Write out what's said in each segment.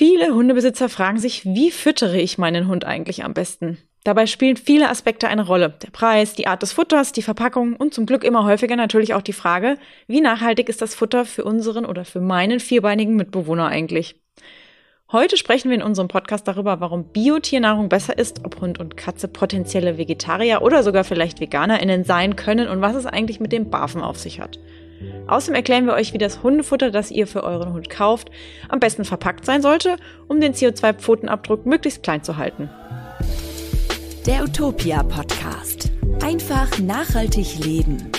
Viele Hundebesitzer fragen sich, wie füttere ich meinen Hund eigentlich am besten? Dabei spielen viele Aspekte eine Rolle. Der Preis, die Art des Futters, die Verpackung und zum Glück immer häufiger natürlich auch die Frage, wie nachhaltig ist das Futter für unseren oder für meinen vierbeinigen Mitbewohner eigentlich? Heute sprechen wir in unserem Podcast darüber, warum Biotiernnahrung besser ist, ob Hund und Katze potenzielle Vegetarier oder sogar vielleicht VeganerInnen sein können und was es eigentlich mit dem Barfen auf sich hat. Außerdem erklären wir euch, wie das Hundefutter, das ihr für euren Hund kauft, am besten verpackt sein sollte, um den CO2-Pfotenabdruck möglichst klein zu halten. Der Utopia Podcast. Einfach nachhaltig leben.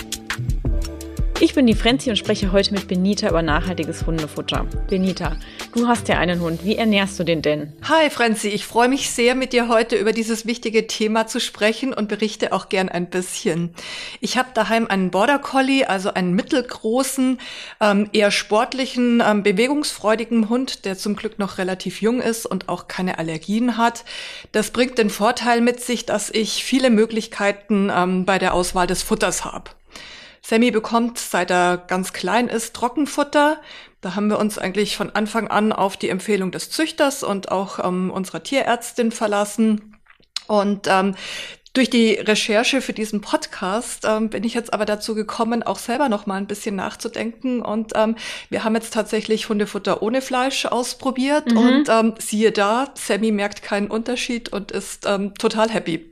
Ich bin die Frenzi und spreche heute mit Benita über nachhaltiges Hundefutter. Benita, du hast ja einen Hund. Wie ernährst du den denn? Hi Frenzi, ich freue mich sehr, mit dir heute über dieses wichtige Thema zu sprechen und berichte auch gern ein bisschen. Ich habe daheim einen Border Collie, also einen mittelgroßen, ähm, eher sportlichen, ähm, bewegungsfreudigen Hund, der zum Glück noch relativ jung ist und auch keine Allergien hat. Das bringt den Vorteil mit sich, dass ich viele Möglichkeiten ähm, bei der Auswahl des Futters habe. Sammy bekommt, seit er ganz klein ist, Trockenfutter. Da haben wir uns eigentlich von Anfang an auf die Empfehlung des Züchters und auch ähm, unserer Tierärztin verlassen. Und ähm, durch die Recherche für diesen Podcast ähm, bin ich jetzt aber dazu gekommen, auch selber noch mal ein bisschen nachzudenken. Und ähm, wir haben jetzt tatsächlich Hundefutter ohne Fleisch ausprobiert. Mhm. Und ähm, siehe da, Sammy merkt keinen Unterschied und ist ähm, total happy.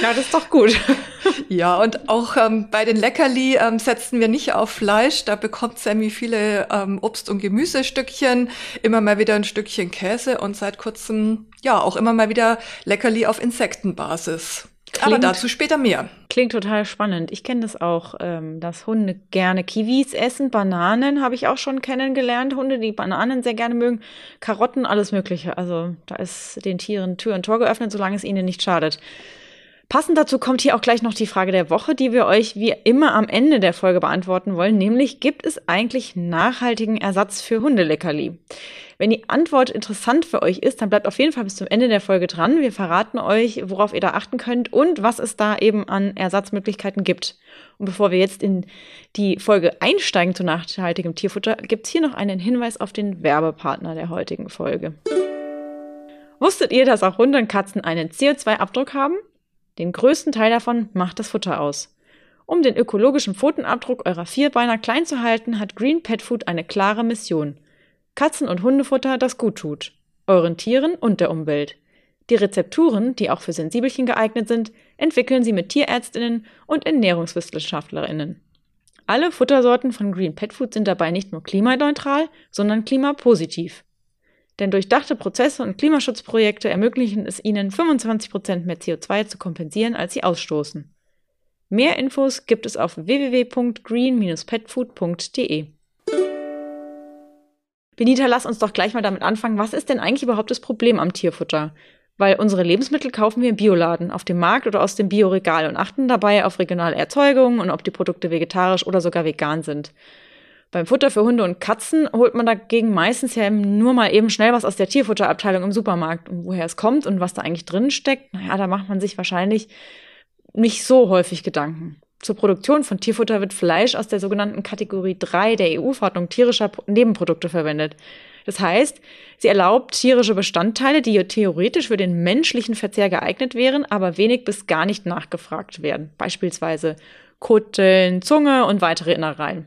Ja, das ist doch gut. ja, und auch ähm, bei den Leckerli ähm, setzen wir nicht auf Fleisch. Da bekommt Sammy viele Obst- und Gemüsestückchen, immer mal wieder ein Stückchen Käse und seit kurzem ja auch immer mal wieder Leckerli auf Insektenbasis. Klingt, Aber dazu später mehr. Klingt total spannend. Ich kenne das auch, ähm, dass Hunde gerne Kiwis essen. Bananen habe ich auch schon kennengelernt. Hunde, die Bananen sehr gerne mögen. Karotten, alles Mögliche. Also da ist den Tieren Tür und Tor geöffnet, solange es ihnen nicht schadet. Passend dazu kommt hier auch gleich noch die Frage der Woche, die wir euch wie immer am Ende der Folge beantworten wollen, nämlich gibt es eigentlich nachhaltigen Ersatz für Hundeleckerli? Wenn die Antwort interessant für euch ist, dann bleibt auf jeden Fall bis zum Ende der Folge dran. Wir verraten euch, worauf ihr da achten könnt und was es da eben an Ersatzmöglichkeiten gibt. Und bevor wir jetzt in die Folge einsteigen zu nachhaltigem Tierfutter, gibt es hier noch einen Hinweis auf den Werbepartner der heutigen Folge. Wusstet ihr, dass auch Hunde und Katzen einen CO2-Abdruck haben? Den größten Teil davon macht das Futter aus. Um den ökologischen Pfotenabdruck eurer Vierbeiner klein zu halten, hat Green Pet Food eine klare Mission. Katzen- und Hundefutter, das gut tut. Euren Tieren und der Umwelt. Die Rezepturen, die auch für Sensibelchen geeignet sind, entwickeln sie mit Tierärztinnen und Ernährungswissenschaftlerinnen. Alle Futtersorten von Green Pet Food sind dabei nicht nur klimaneutral, sondern klimapositiv. Denn durchdachte Prozesse und Klimaschutzprojekte ermöglichen es ihnen, 25% mehr CO2 zu kompensieren, als sie ausstoßen. Mehr Infos gibt es auf www.green-petfood.de. Benita, lass uns doch gleich mal damit anfangen. Was ist denn eigentlich überhaupt das Problem am Tierfutter? Weil unsere Lebensmittel kaufen wir im Bioladen, auf dem Markt oder aus dem Bioregal und achten dabei auf regionale Erzeugung und ob die Produkte vegetarisch oder sogar vegan sind. Beim Futter für Hunde und Katzen holt man dagegen meistens ja nur mal eben schnell was aus der Tierfutterabteilung im Supermarkt. Und woher es kommt und was da eigentlich drin steckt, naja, da macht man sich wahrscheinlich nicht so häufig Gedanken. Zur Produktion von Tierfutter wird Fleisch aus der sogenannten Kategorie 3 der EU-Verordnung tierischer Nebenprodukte verwendet. Das heißt, sie erlaubt tierische Bestandteile, die theoretisch für den menschlichen Verzehr geeignet wären, aber wenig bis gar nicht nachgefragt werden. Beispielsweise Kutteln, Zunge und weitere Innereien.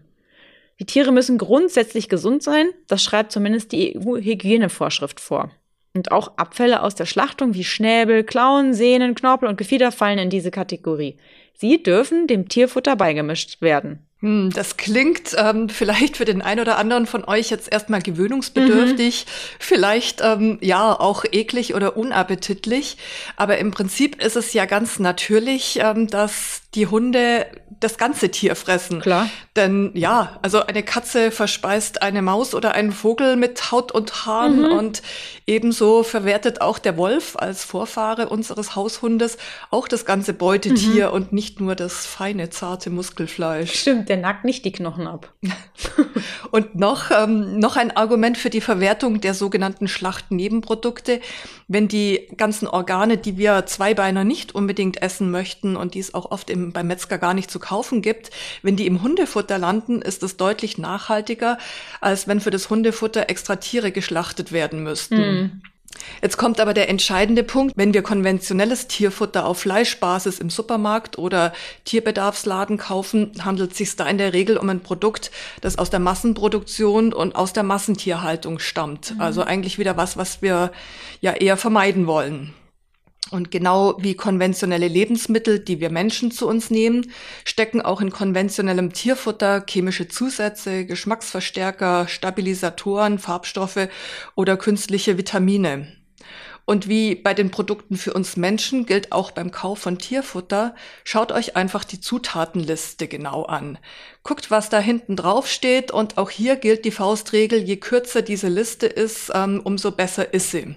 Die Tiere müssen grundsätzlich gesund sein, das schreibt zumindest die EU-Hygienevorschrift vor. Und auch Abfälle aus der Schlachtung wie Schnäbel, Klauen, Sehnen, Knorpel und Gefieder fallen in diese Kategorie. Sie dürfen dem Tierfutter beigemischt werden. Hm, das klingt ähm, vielleicht für den einen oder anderen von euch jetzt erstmal gewöhnungsbedürftig, mhm. vielleicht ähm, ja auch eklig oder unappetitlich. Aber im Prinzip ist es ja ganz natürlich, ähm, dass die Hunde das ganze Tier fressen. Klar. Denn ja, also eine Katze verspeist eine Maus oder einen Vogel mit Haut und Haaren mhm. und ebenso verwertet auch der Wolf als Vorfahre unseres Haushundes auch das ganze Beutetier mhm. und nicht nur das feine, zarte Muskelfleisch. Stimmt, der nackt nicht die Knochen ab. und noch, ähm, noch ein Argument für die Verwertung der sogenannten Schlachtnebenprodukte. Wenn die ganzen Organe, die wir Zweibeiner nicht unbedingt essen möchten und die es auch oft im, beim Metzger gar nicht zu kaufen gibt, wenn die im Hundefutter landen, ist es deutlich nachhaltiger, als wenn für das Hundefutter extra Tiere geschlachtet werden müssten. Mhm. Jetzt kommt aber der entscheidende Punkt, wenn wir konventionelles Tierfutter auf Fleischbasis im Supermarkt oder Tierbedarfsladen kaufen, handelt es sich da in der Regel um ein Produkt, das aus der Massenproduktion und aus der Massentierhaltung stammt. Mhm. Also eigentlich wieder was, was wir ja eher vermeiden wollen. Und genau wie konventionelle Lebensmittel, die wir Menschen zu uns nehmen, stecken auch in konventionellem Tierfutter chemische Zusätze, Geschmacksverstärker, Stabilisatoren, Farbstoffe oder künstliche Vitamine. Und wie bei den Produkten für uns Menschen gilt auch beim Kauf von Tierfutter, schaut euch einfach die Zutatenliste genau an. Guckt, was da hinten drauf steht und auch hier gilt die Faustregel, je kürzer diese Liste ist, ähm, umso besser ist sie.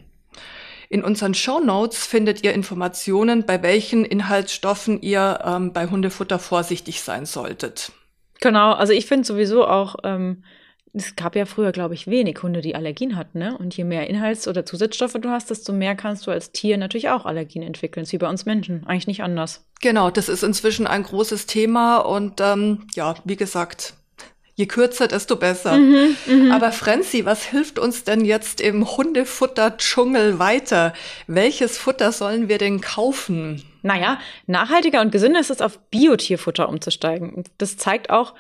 In unseren Show Notes findet ihr Informationen, bei welchen Inhaltsstoffen ihr ähm, bei Hundefutter vorsichtig sein solltet. Genau, also ich finde sowieso auch, ähm, es gab ja früher, glaube ich, wenig Hunde, die Allergien hatten, ne? Und je mehr Inhalts- oder Zusatzstoffe du hast, desto mehr kannst du als Tier natürlich auch Allergien entwickeln. Das ist wie bei uns Menschen, eigentlich nicht anders. Genau, das ist inzwischen ein großes Thema und ähm, ja, wie gesagt, Je kürzer, desto besser. Mhm, mh. Aber Franzi, was hilft uns denn jetzt im Hundefutter-Dschungel weiter? Welches Futter sollen wir denn kaufen? Naja, nachhaltiger und gesünder ist es, auf Biotierfutter umzusteigen. Das zeigt auch,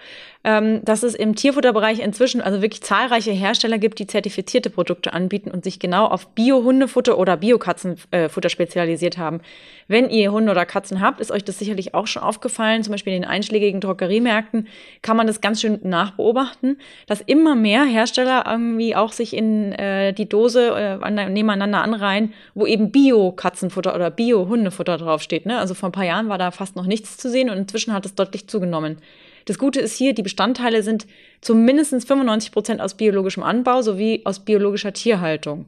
ähm, dass es im Tierfutterbereich inzwischen also wirklich zahlreiche Hersteller gibt, die zertifizierte Produkte anbieten und sich genau auf Bio-Hundefutter oder Bio-Katzenfutter spezialisiert haben. Wenn ihr Hunde oder Katzen habt, ist euch das sicherlich auch schon aufgefallen. Zum Beispiel in den einschlägigen Drogeriemärkten kann man das ganz schön nachbeobachten, dass immer mehr Hersteller irgendwie auch sich in äh, die Dose äh, nebeneinander anreihen, wo eben Bio-Katzenfutter oder Bio-Hundefutter draufsteht. Ne? Also vor ein paar Jahren war da fast noch nichts zu sehen und inzwischen hat es deutlich zugenommen. Das Gute ist hier, die Bestandteile sind zumindest 95 Prozent aus biologischem Anbau sowie aus biologischer Tierhaltung.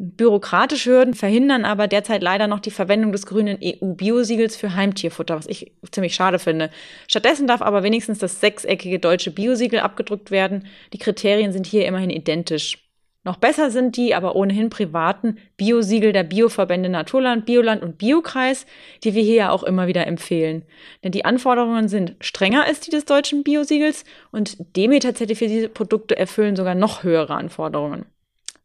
Bürokratische Hürden verhindern aber derzeit leider noch die Verwendung des grünen EU-Biosiegels für Heimtierfutter, was ich ziemlich schade finde. Stattdessen darf aber wenigstens das sechseckige deutsche Biosiegel abgedruckt werden. Die Kriterien sind hier immerhin identisch. Noch besser sind die aber ohnehin privaten Biosiegel der Bioverbände Naturland, Bioland und Biokreis, die wir hier ja auch immer wieder empfehlen. Denn die Anforderungen sind strenger als die des deutschen Biosiegels und Demeter-zertifizierte Produkte erfüllen sogar noch höhere Anforderungen.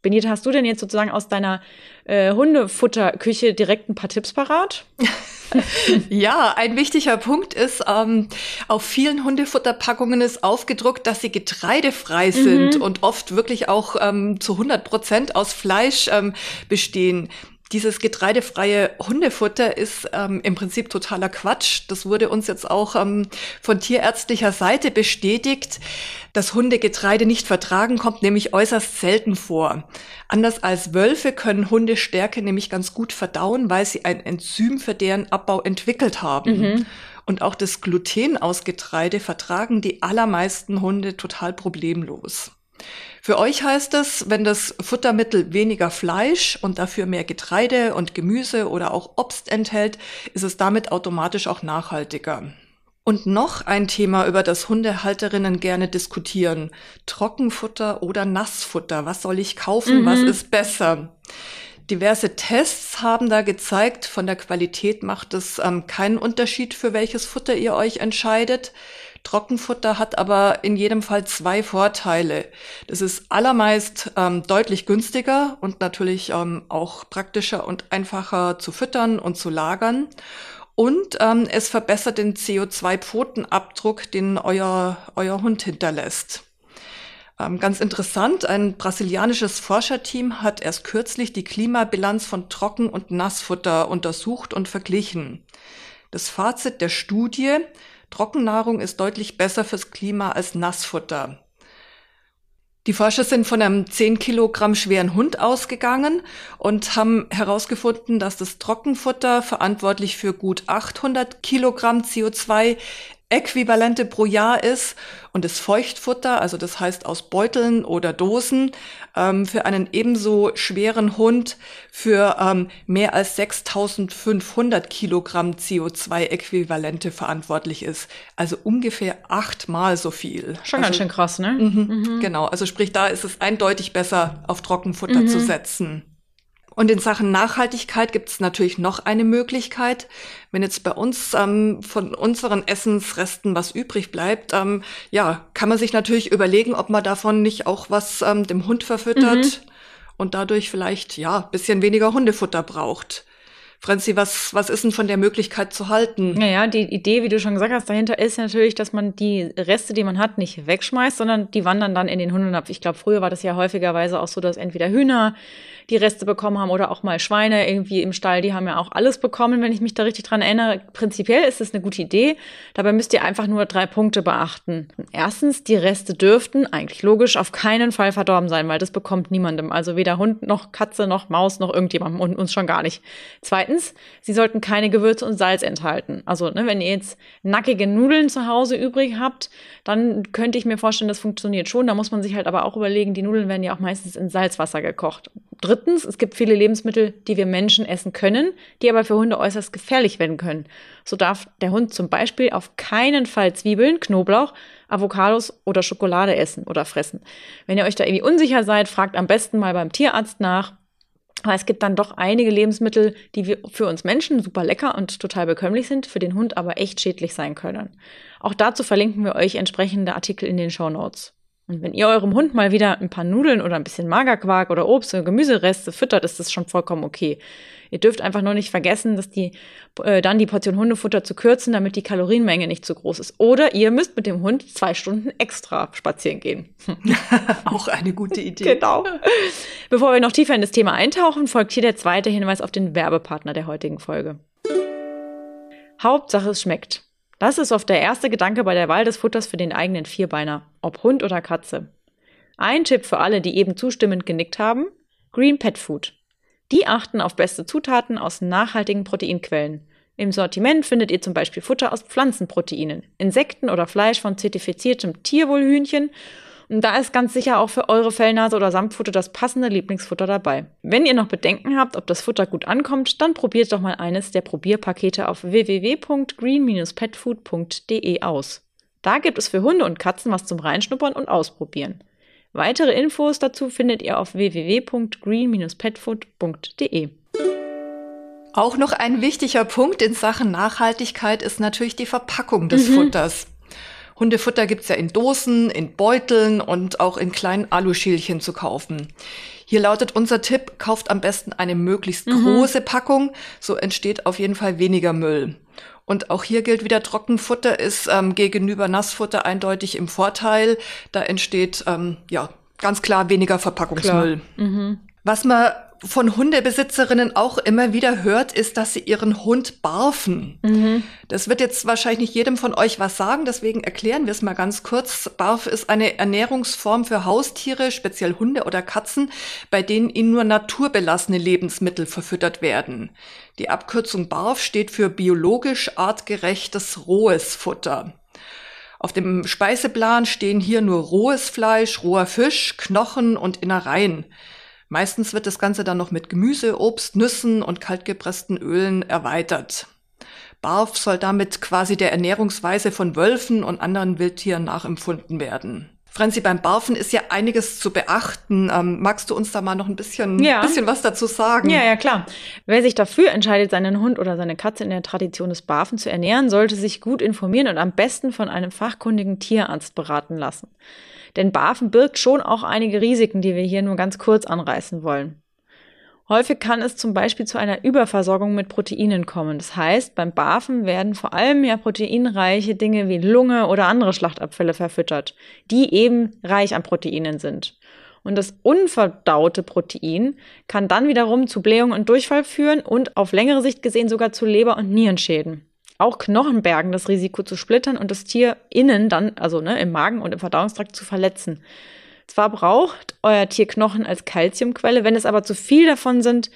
Benita, hast du denn jetzt sozusagen aus deiner äh, Hundefutterküche direkt ein paar Tipps parat? ja, ein wichtiger Punkt ist, ähm, auf vielen Hundefutterpackungen ist aufgedruckt, dass sie getreidefrei sind mhm. und oft wirklich auch ähm, zu 100 Prozent aus Fleisch ähm, bestehen dieses getreidefreie Hundefutter ist ähm, im Prinzip totaler Quatsch. Das wurde uns jetzt auch ähm, von tierärztlicher Seite bestätigt. Dass Hunde Getreide nicht vertragen, kommt nämlich äußerst selten vor. Anders als Wölfe können Hunde Stärke nämlich ganz gut verdauen, weil sie ein Enzym für deren Abbau entwickelt haben. Mhm. Und auch das Gluten aus Getreide vertragen die allermeisten Hunde total problemlos. Für euch heißt es, wenn das Futtermittel weniger Fleisch und dafür mehr Getreide und Gemüse oder auch Obst enthält, ist es damit automatisch auch nachhaltiger. Und noch ein Thema, über das Hundehalterinnen gerne diskutieren. Trockenfutter oder Nassfutter. Was soll ich kaufen? Mhm. Was ist besser? Diverse Tests haben da gezeigt, von der Qualität macht es ähm, keinen Unterschied, für welches Futter ihr euch entscheidet. Trockenfutter hat aber in jedem Fall zwei Vorteile. Das ist allermeist ähm, deutlich günstiger und natürlich ähm, auch praktischer und einfacher zu füttern und zu lagern. Und ähm, es verbessert den CO2-Pfotenabdruck, den euer, euer Hund hinterlässt. Ähm, ganz interessant, ein brasilianisches Forscherteam hat erst kürzlich die Klimabilanz von Trocken- und Nassfutter untersucht und verglichen. Das Fazit der Studie, Trockennahrung ist deutlich besser fürs Klima als Nassfutter. Die Forscher sind von einem 10 Kilogramm schweren Hund ausgegangen und haben herausgefunden, dass das Trockenfutter verantwortlich für gut 800 Kilogramm CO2 Äquivalente pro Jahr ist und das Feuchtfutter, also das heißt aus Beuteln oder Dosen, ähm, für einen ebenso schweren Hund für ähm, mehr als 6500 Kilogramm CO2-Äquivalente verantwortlich ist. Also ungefähr achtmal so viel. Schon also, ganz schön krass, ne? Mhm, mhm. Genau, also sprich, da ist es eindeutig besser, auf Trockenfutter mhm. zu setzen. Und in Sachen Nachhaltigkeit gibt es natürlich noch eine Möglichkeit. Wenn jetzt bei uns ähm, von unseren Essensresten was übrig bleibt, ähm, ja, kann man sich natürlich überlegen, ob man davon nicht auch was ähm, dem Hund verfüttert mhm. und dadurch vielleicht ja bisschen weniger Hundefutter braucht. Franzi, was, was ist denn von der Möglichkeit zu halten? Naja, die Idee, wie du schon gesagt hast, dahinter ist natürlich, dass man die Reste, die man hat, nicht wegschmeißt, sondern die wandern dann in den Hundenapf. Ich glaube, früher war das ja häufigerweise auch so, dass entweder Hühner die Reste bekommen haben oder auch mal Schweine irgendwie im Stall, die haben ja auch alles bekommen, wenn ich mich da richtig dran erinnere. Prinzipiell ist es eine gute Idee. Dabei müsst ihr einfach nur drei Punkte beachten. Erstens, die Reste dürften, eigentlich logisch, auf keinen Fall verdorben sein, weil das bekommt niemandem. Also weder Hund noch Katze noch Maus noch irgendjemandem und uns schon gar nicht. Zweitens, sie sollten keine Gewürze und Salz enthalten. Also, ne, wenn ihr jetzt nackige Nudeln zu Hause übrig habt, dann könnte ich mir vorstellen, das funktioniert schon. Da muss man sich halt aber auch überlegen, die Nudeln werden ja auch meistens in Salzwasser gekocht. Drittens, es gibt viele Lebensmittel, die wir Menschen essen können, die aber für Hunde äußerst gefährlich werden können. So darf der Hund zum Beispiel auf keinen Fall Zwiebeln, Knoblauch, Avocados oder Schokolade essen oder fressen. Wenn ihr euch da irgendwie unsicher seid, fragt am besten mal beim Tierarzt nach aber es gibt dann doch einige Lebensmittel, die für uns Menschen super lecker und total bekömmlich sind, für den Hund aber echt schädlich sein können. Auch dazu verlinken wir euch entsprechende Artikel in den Show Notes. Und wenn ihr eurem Hund mal wieder ein paar Nudeln oder ein bisschen Magerquark oder Obst oder Gemüsereste füttert, ist das schon vollkommen okay. Ihr dürft einfach nur nicht vergessen, dass die äh, dann die Portion Hundefutter zu kürzen, damit die Kalorienmenge nicht zu groß ist. Oder ihr müsst mit dem Hund zwei Stunden extra spazieren gehen. Auch eine gute Idee. Genau. Bevor wir noch tiefer in das Thema eintauchen, folgt hier der zweite Hinweis auf den Werbepartner der heutigen Folge. Hauptsache es schmeckt. Das ist oft der erste Gedanke bei der Wahl des Futters für den eigenen Vierbeiner, ob Hund oder Katze. Ein Tipp für alle, die eben zustimmend genickt haben: Green Pet Food. Die achten auf beste Zutaten aus nachhaltigen Proteinquellen. Im Sortiment findet ihr zum Beispiel Futter aus Pflanzenproteinen, Insekten oder Fleisch von zertifiziertem Tierwohlhühnchen und da ist ganz sicher auch für eure Fellnase oder Samtfutter das passende Lieblingsfutter dabei. Wenn ihr noch Bedenken habt, ob das Futter gut ankommt, dann probiert doch mal eines der Probierpakete auf www.green-petfood.de aus. Da gibt es für Hunde und Katzen was zum Reinschnuppern und Ausprobieren. Weitere Infos dazu findet ihr auf www.green-petfood.de. Auch noch ein wichtiger Punkt in Sachen Nachhaltigkeit ist natürlich die Verpackung des mhm. Futters. Hundefutter gibt's ja in Dosen, in Beuteln und auch in kleinen Aluschälchen zu kaufen. Hier lautet unser Tipp, kauft am besten eine möglichst mhm. große Packung, so entsteht auf jeden Fall weniger Müll. Und auch hier gilt wieder, Trockenfutter ist ähm, gegenüber Nassfutter eindeutig im Vorteil. Da entsteht ähm, ja ganz klar weniger Verpackungsmüll. Mhm. Was man von Hundebesitzerinnen auch immer wieder hört, ist, dass sie ihren Hund barfen. Mhm. Das wird jetzt wahrscheinlich nicht jedem von euch was sagen, deswegen erklären wir es mal ganz kurz. Barf ist eine Ernährungsform für Haustiere, speziell Hunde oder Katzen, bei denen ihnen nur naturbelassene Lebensmittel verfüttert werden. Die Abkürzung Barf steht für biologisch artgerechtes rohes Futter. Auf dem Speiseplan stehen hier nur rohes Fleisch, roher Fisch, Knochen und Innereien. Meistens wird das Ganze dann noch mit Gemüse, Obst, Nüssen und kaltgepressten Ölen erweitert. Barf soll damit quasi der Ernährungsweise von Wölfen und anderen Wildtieren nachempfunden werden. Franzi, beim Barfen ist ja einiges zu beachten. Ähm, magst du uns da mal noch ein bisschen, ja. bisschen was dazu sagen? Ja, ja, klar. Wer sich dafür entscheidet, seinen Hund oder seine Katze in der Tradition des Barfen zu ernähren, sollte sich gut informieren und am besten von einem fachkundigen Tierarzt beraten lassen. Denn Barfen birgt schon auch einige Risiken, die wir hier nur ganz kurz anreißen wollen. Häufig kann es zum Beispiel zu einer Überversorgung mit Proteinen kommen. Das heißt, beim Barfen werden vor allem ja proteinreiche Dinge wie Lunge oder andere Schlachtabfälle verfüttert, die eben reich an Proteinen sind. Und das unverdaute Protein kann dann wiederum zu Blähung und Durchfall führen und auf längere Sicht gesehen sogar zu Leber- und Nierenschäden auch Knochen bergen das Risiko zu splittern und das Tier innen dann, also ne, im Magen und im Verdauungstrakt zu verletzen. Zwar braucht euer Tier Knochen als Kalziumquelle, wenn es aber zu viel davon sind,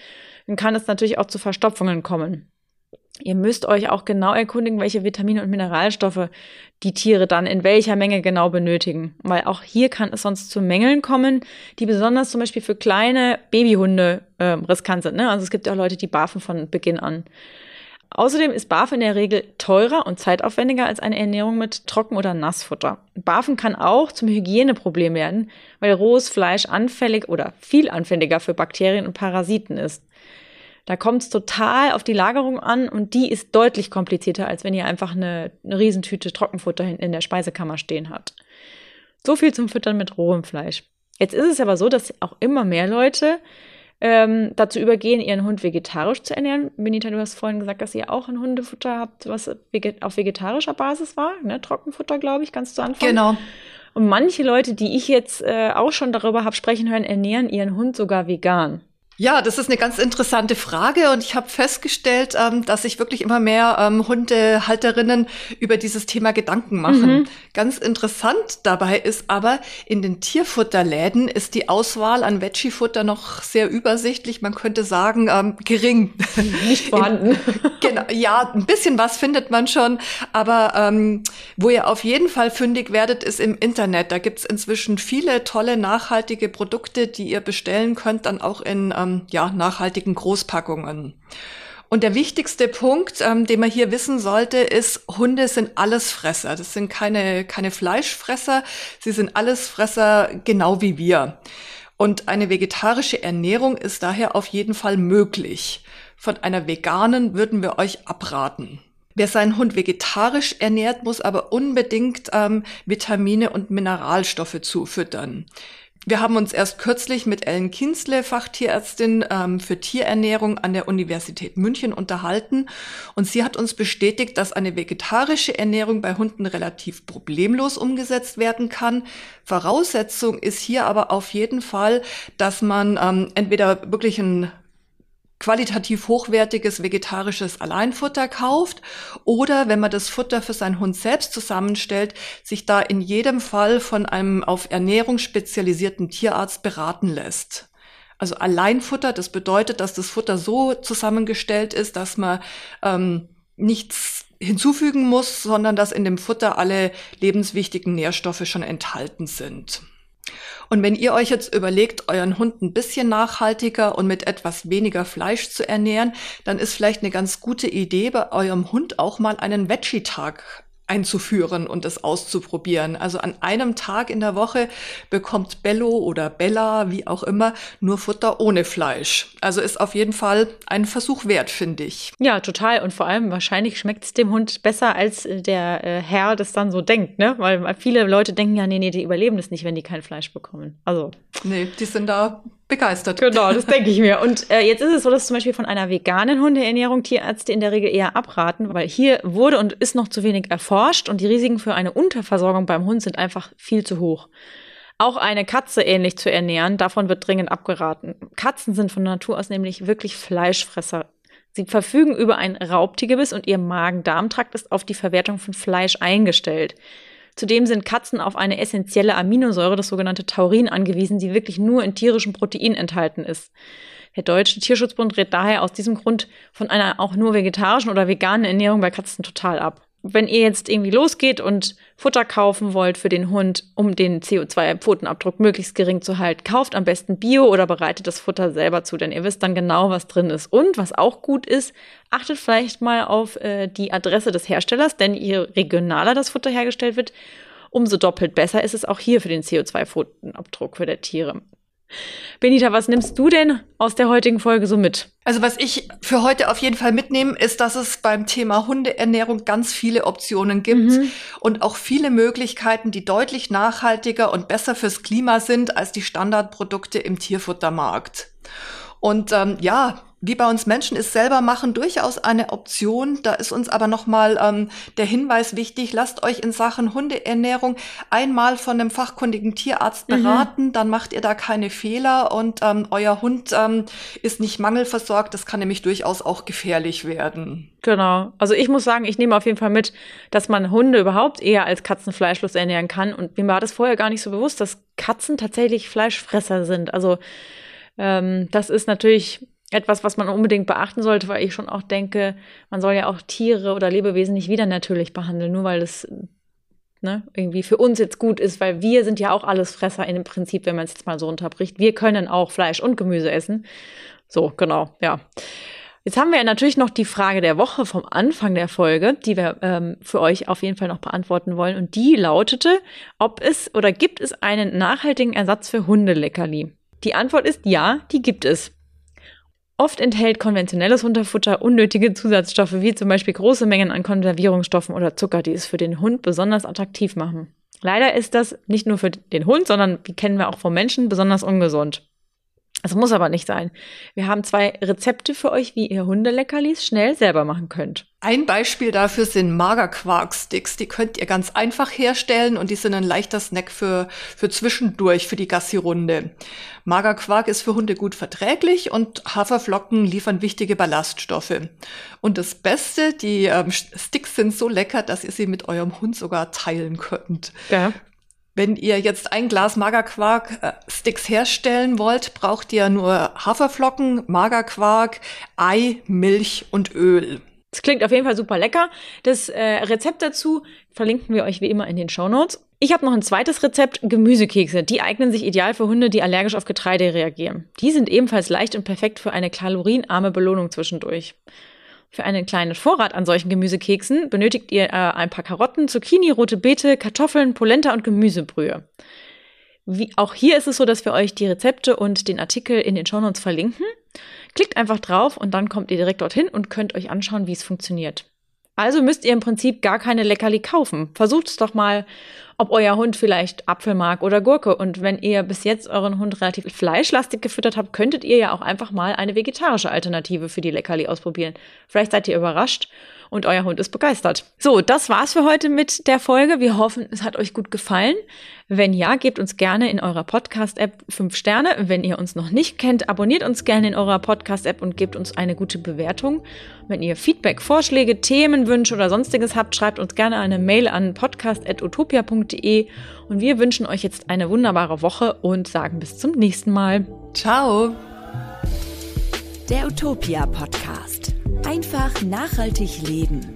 dann kann es natürlich auch zu Verstopfungen kommen. Ihr müsst euch auch genau erkundigen, welche Vitamine und Mineralstoffe die Tiere dann in welcher Menge genau benötigen. Weil auch hier kann es sonst zu Mängeln kommen, die besonders zum Beispiel für kleine Babyhunde äh, riskant sind. Ne? Also es gibt ja auch Leute, die barfen von Beginn an. Außerdem ist Barf in der Regel teurer und zeitaufwendiger als eine Ernährung mit Trocken- oder Nassfutter. Barfen kann auch zum Hygieneproblem werden, weil rohes Fleisch anfällig oder viel anfälliger für Bakterien und Parasiten ist. Da kommt es total auf die Lagerung an und die ist deutlich komplizierter, als wenn ihr einfach eine, eine Riesentüte Trockenfutter hinten in der Speisekammer stehen habt. So viel zum Füttern mit rohem Fleisch. Jetzt ist es aber so, dass auch immer mehr Leute ähm, dazu übergehen, ihren Hund vegetarisch zu ernähren. Benita, du hast vorhin gesagt, dass ihr auch ein Hundefutter habt, was auf vegetarischer Basis war. Ne? Trockenfutter, glaube ich, kannst du anfangen. Genau. Und manche Leute, die ich jetzt äh, auch schon darüber habe sprechen hören, ernähren ihren Hund sogar vegan. Ja, das ist eine ganz interessante Frage und ich habe festgestellt, ähm, dass sich wirklich immer mehr ähm, Hundehalterinnen über dieses Thema Gedanken machen. Mhm. Ganz interessant dabei ist aber, in den Tierfutterläden ist die Auswahl an Veggie-Futter noch sehr übersichtlich. Man könnte sagen, ähm, gering. Nicht vorhanden. genau, ja, ein bisschen was findet man schon, aber ähm, wo ihr auf jeden Fall fündig werdet, ist im Internet. Da gibt's inzwischen viele tolle, nachhaltige Produkte, die ihr bestellen könnt, dann auch in ähm, ja, nachhaltigen Großpackungen. Und der wichtigste Punkt, ähm, den man hier wissen sollte, ist, Hunde sind Allesfresser. Das sind keine, keine Fleischfresser. Sie sind Allesfresser genau wie wir. Und eine vegetarische Ernährung ist daher auf jeden Fall möglich. Von einer veganen würden wir euch abraten. Wer seinen Hund vegetarisch ernährt, muss aber unbedingt ähm, Vitamine und Mineralstoffe zufüttern. Wir haben uns erst kürzlich mit Ellen Kinsle, Fachtierärztin ähm, für Tierernährung an der Universität München unterhalten und sie hat uns bestätigt, dass eine vegetarische Ernährung bei Hunden relativ problemlos umgesetzt werden kann. Voraussetzung ist hier aber auf jeden Fall, dass man ähm, entweder wirklich ein qualitativ hochwertiges vegetarisches Alleinfutter kauft oder wenn man das Futter für seinen Hund selbst zusammenstellt, sich da in jedem Fall von einem auf Ernährung spezialisierten Tierarzt beraten lässt. Also Alleinfutter, das bedeutet, dass das Futter so zusammengestellt ist, dass man ähm, nichts hinzufügen muss, sondern dass in dem Futter alle lebenswichtigen Nährstoffe schon enthalten sind. Und wenn ihr euch jetzt überlegt, euren Hund ein bisschen nachhaltiger und mit etwas weniger Fleisch zu ernähren, dann ist vielleicht eine ganz gute Idee, bei eurem Hund auch mal einen Veggie-Tag einzuführen und es auszuprobieren. Also an einem Tag in der Woche bekommt Bello oder Bella, wie auch immer, nur Futter ohne Fleisch. Also ist auf jeden Fall ein Versuch wert, finde ich. Ja, total. Und vor allem wahrscheinlich schmeckt es dem Hund besser, als der äh, Herr das dann so denkt, ne? Weil viele Leute denken ja, nee, nee, die überleben das nicht, wenn die kein Fleisch bekommen. Also. Nee, die sind da begeistert. Genau, das denke ich mir. Und äh, jetzt ist es so, dass zum Beispiel von einer veganen Hundeernährung Tierärzte in der Regel eher abraten, weil hier wurde und ist noch zu wenig erforscht und die Risiken für eine Unterversorgung beim Hund sind einfach viel zu hoch. Auch eine Katze ähnlich zu ernähren, davon wird dringend abgeraten. Katzen sind von Natur aus nämlich wirklich Fleischfresser. Sie verfügen über ein Raubtiergebiss und ihr Magen-Darm-Trakt ist auf die Verwertung von Fleisch eingestellt. Zudem sind Katzen auf eine essentielle Aminosäure, das sogenannte Taurin, angewiesen, die wirklich nur in tierischem Protein enthalten ist. Der Deutsche Tierschutzbund rät daher aus diesem Grund von einer auch nur vegetarischen oder veganen Ernährung bei Katzen total ab wenn ihr jetzt irgendwie losgeht und Futter kaufen wollt für den Hund, um den CO2-Pfotenabdruck möglichst gering zu halten, kauft am besten Bio oder bereitet das Futter selber zu, denn ihr wisst dann genau, was drin ist. Und was auch gut ist, achtet vielleicht mal auf äh, die Adresse des Herstellers, denn je regionaler das Futter hergestellt wird, umso doppelt besser ist es auch hier für den CO2-Pfotenabdruck für der Tiere. Benita, was nimmst du denn aus der heutigen Folge so mit? Also was ich für heute auf jeden Fall mitnehme, ist, dass es beim Thema Hundeernährung ganz viele Optionen gibt mhm. und auch viele Möglichkeiten, die deutlich nachhaltiger und besser fürs Klima sind als die Standardprodukte im Tierfuttermarkt. Und ähm, ja, wie bei uns Menschen ist selber machen durchaus eine Option. Da ist uns aber nochmal ähm, der Hinweis wichtig, lasst euch in Sachen Hundeernährung einmal von einem fachkundigen Tierarzt mhm. beraten, mhm. dann macht ihr da keine Fehler und ähm, euer Hund ähm, ist nicht mangelversorgt. Das kann nämlich durchaus auch gefährlich werden. Genau. Also ich muss sagen, ich nehme auf jeden Fall mit, dass man Hunde überhaupt eher als Katzenfleischlos ernähren kann. Und mir war das vorher gar nicht so bewusst, dass Katzen tatsächlich Fleischfresser sind. Also ähm, das ist natürlich etwas, was man unbedingt beachten sollte, weil ich schon auch denke, man soll ja auch Tiere oder Lebewesen nicht wieder natürlich behandeln, nur weil es ne, irgendwie für uns jetzt gut ist, weil wir sind ja auch alles Fresser dem Prinzip, wenn man es jetzt mal so unterbricht. Wir können auch Fleisch und Gemüse essen. So, genau, ja. Jetzt haben wir ja natürlich noch die Frage der Woche vom Anfang der Folge, die wir ähm, für euch auf jeden Fall noch beantworten wollen. Und die lautete, ob es oder gibt es einen nachhaltigen Ersatz für Hundeleckerli? Die Antwort ist ja, die gibt es. Oft enthält konventionelles Hundefutter unnötige Zusatzstoffe, wie zum Beispiel große Mengen an Konservierungsstoffen oder Zucker, die es für den Hund besonders attraktiv machen. Leider ist das nicht nur für den Hund, sondern, wie kennen wir auch vom Menschen, besonders ungesund. Es muss aber nicht sein. Wir haben zwei Rezepte für euch, wie ihr Hundeleckerlis schnell selber machen könnt. Ein Beispiel dafür sind Magerquark-Sticks. Die könnt ihr ganz einfach herstellen und die sind ein leichter Snack für, für zwischendurch, für die Gassi-Runde. Magerquark ist für Hunde gut verträglich und Haferflocken liefern wichtige Ballaststoffe. Und das Beste, die ähm, Sticks sind so lecker, dass ihr sie mit eurem Hund sogar teilen könnt. Ja. Wenn ihr jetzt ein Glas Magerquark-Sticks herstellen wollt, braucht ihr nur Haferflocken, Magerquark, Ei, Milch und Öl. Das klingt auf jeden Fall super lecker. Das äh, Rezept dazu verlinken wir euch wie immer in den Show Notes. Ich habe noch ein zweites Rezept, Gemüsekekse. Die eignen sich ideal für Hunde, die allergisch auf Getreide reagieren. Die sind ebenfalls leicht und perfekt für eine kalorienarme Belohnung zwischendurch. Für einen kleinen Vorrat an solchen Gemüsekeksen benötigt ihr äh, ein paar Karotten, Zucchini, rote Beete, Kartoffeln, Polenta und Gemüsebrühe. Wie, auch hier ist es so, dass wir euch die Rezepte und den Artikel in den Shownotes verlinken. Klickt einfach drauf und dann kommt ihr direkt dorthin und könnt euch anschauen, wie es funktioniert. Also müsst ihr im Prinzip gar keine Leckerli kaufen. Versucht es doch mal, ob euer Hund vielleicht Apfel mag oder Gurke. Und wenn ihr bis jetzt euren Hund relativ fleischlastig gefüttert habt, könntet ihr ja auch einfach mal eine vegetarische Alternative für die Leckerli ausprobieren. Vielleicht seid ihr überrascht und euer Hund ist begeistert. So, das war's für heute mit der Folge. Wir hoffen, es hat euch gut gefallen. Wenn ja, gebt uns gerne in eurer Podcast-App fünf Sterne. Wenn ihr uns noch nicht kennt, abonniert uns gerne in eurer Podcast-App und gebt uns eine gute Bewertung. Wenn ihr Feedback, Vorschläge, Themenwünsche oder sonstiges habt, schreibt uns gerne eine Mail an podcast.utopia.de und wir wünschen euch jetzt eine wunderbare Woche und sagen bis zum nächsten Mal. Ciao! Der Utopia Podcast. Einfach nachhaltig leben.